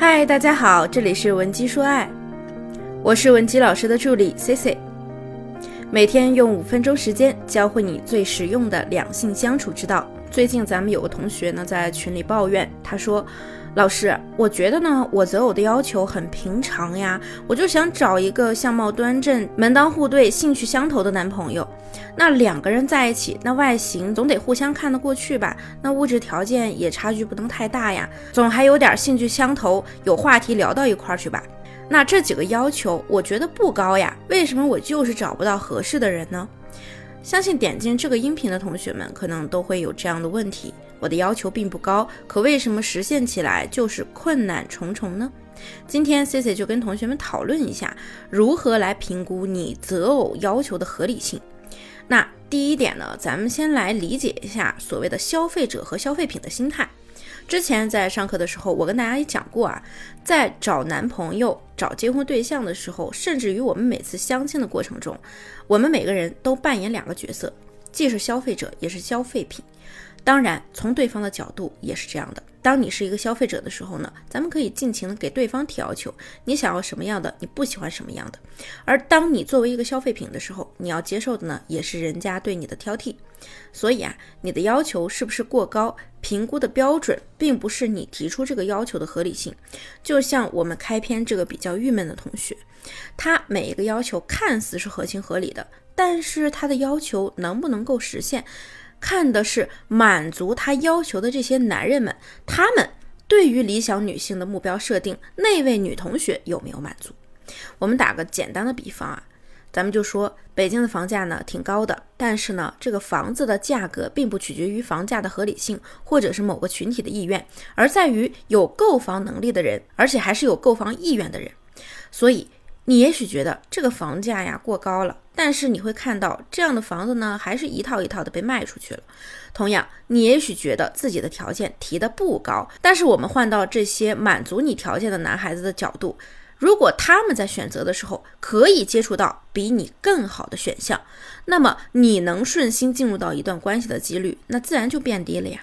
嗨，大家好，这里是文姬说爱，我是文姬老师的助理 C C，每天用五分钟时间教会你最实用的两性相处之道。最近咱们有个同学呢在群里抱怨，他说。老师，我觉得呢，我择偶的要求很平常呀，我就想找一个相貌端正、门当户对、兴趣相投的男朋友。那两个人在一起，那外形总得互相看得过去吧？那物质条件也差距不能太大呀，总还有点兴趣相投，有话题聊到一块儿去吧？那这几个要求，我觉得不高呀，为什么我就是找不到合适的人呢？相信点进这个音频的同学们，可能都会有这样的问题。我的要求并不高，可为什么实现起来就是困难重重呢？今天 C C 就跟同学们讨论一下，如何来评估你择偶要求的合理性。那第一点呢，咱们先来理解一下所谓的消费者和消费品的心态。之前在上课的时候，我跟大家也讲过啊，在找男朋友、找结婚对象的时候，甚至于我们每次相亲的过程中，我们每个人都扮演两个角色，既是消费者，也是消费品。当然，从对方的角度也是这样的。当你是一个消费者的时候呢，咱们可以尽情的给对方提要求，你想要什么样的，你不喜欢什么样的。而当你作为一个消费品的时候，你要接受的呢，也是人家对你的挑剔。所以啊，你的要求是不是过高，评估的标准并不是你提出这个要求的合理性。就像我们开篇这个比较郁闷的同学，他每一个要求看似是合情合理的，但是他的要求能不能够实现？看的是满足他要求的这些男人们，他们对于理想女性的目标设定，那位女同学有没有满足？我们打个简单的比方啊，咱们就说北京的房价呢挺高的，但是呢，这个房子的价格并不取决于房价的合理性，或者是某个群体的意愿，而在于有购房能力的人，而且还是有购房意愿的人。所以你也许觉得这个房价呀过高了。但是你会看到这样的房子呢，还是一套一套的被卖出去了。同样，你也许觉得自己的条件提的不高，但是我们换到这些满足你条件的男孩子的角度，如果他们在选择的时候可以接触到比你更好的选项，那么你能顺心进入到一段关系的几率，那自然就变低了呀。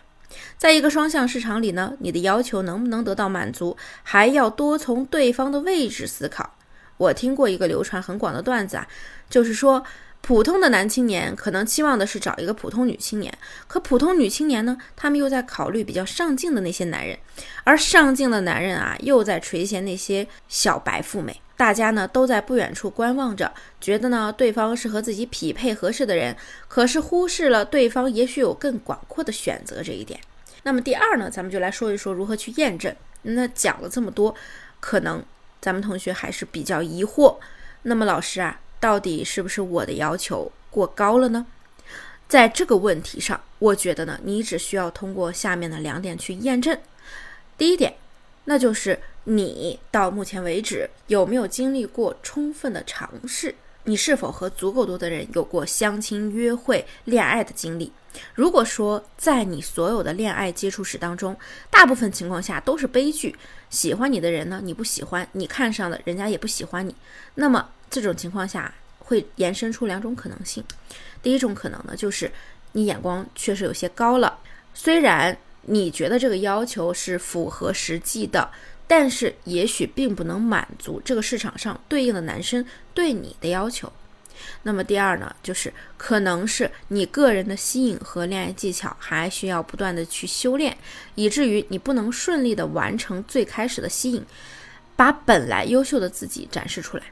在一个双向市场里呢，你的要求能不能得到满足，还要多从对方的位置思考。我听过一个流传很广的段子啊，就是说，普通的男青年可能期望的是找一个普通女青年，可普通女青年呢，他们又在考虑比较上进的那些男人，而上进的男人啊，又在垂涎那些小白富美。大家呢都在不远处观望着，觉得呢对方是和自己匹配合适的人，可是忽视了对方也许有更广阔的选择这一点。那么第二呢，咱们就来说一说如何去验证。那讲了这么多，可能。咱们同学还是比较疑惑，那么老师啊，到底是不是我的要求过高了呢？在这个问题上，我觉得呢，你只需要通过下面的两点去验证。第一点，那就是你到目前为止有没有经历过充分的尝试？你是否和足够多的人有过相亲、约会、恋爱的经历？如果说在你所有的恋爱接触史当中，大部分情况下都是悲剧，喜欢你的人呢你不喜欢，你看上的人家也不喜欢你，那么这种情况下会延伸出两种可能性。第一种可能呢，就是你眼光确实有些高了，虽然你觉得这个要求是符合实际的，但是也许并不能满足这个市场上对应的男生对你的要求。那么第二呢，就是可能是你个人的吸引和恋爱技巧还需要不断的去修炼，以至于你不能顺利的完成最开始的吸引，把本来优秀的自己展示出来。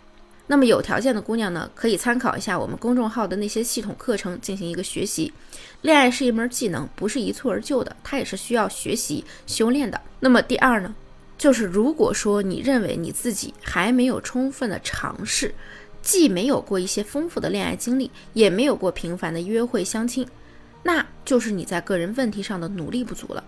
那么有条件的姑娘呢，可以参考一下我们公众号的那些系统课程进行一个学习。恋爱是一门技能，不是一蹴而就的，它也是需要学习修炼的。那么第二呢，就是如果说你认为你自己还没有充分的尝试。既没有过一些丰富的恋爱经历，也没有过频繁的约会相亲，那就是你在个人问题上的努力不足了。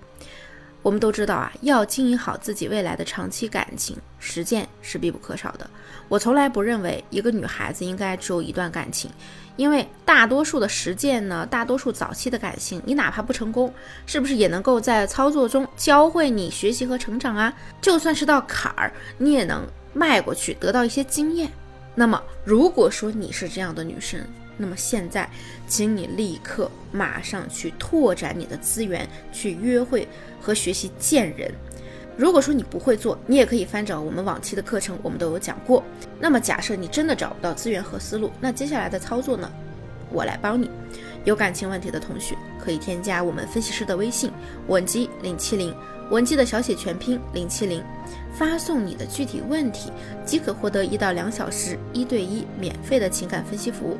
我们都知道啊，要经营好自己未来的长期感情，实践是必不可少的。我从来不认为一个女孩子应该只有一段感情，因为大多数的实践呢，大多数早期的感情，你哪怕不成功，是不是也能够在操作中教会你学习和成长啊？就算是道坎儿，你也能迈过去，得到一些经验。那么，如果说你是这样的女生，那么现在，请你立刻马上去拓展你的资源，去约会和学习见人，如果说你不会做，你也可以翻找我们往期的课程，我们都有讲过。那么假设你真的找不到资源和思路，那接下来的操作呢？我来帮你。有感情问题的同学可以添加我们分析师的微信文姬零七零，文姬的小写全拼零七零，发送你的具体问题，即可获得一到两小时一对一免费的情感分析服务。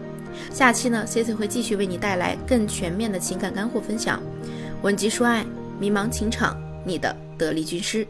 下期呢，Cici 会继续为你带来更全面的情感干货分享。文姬说爱，迷茫情场，你的得力军师。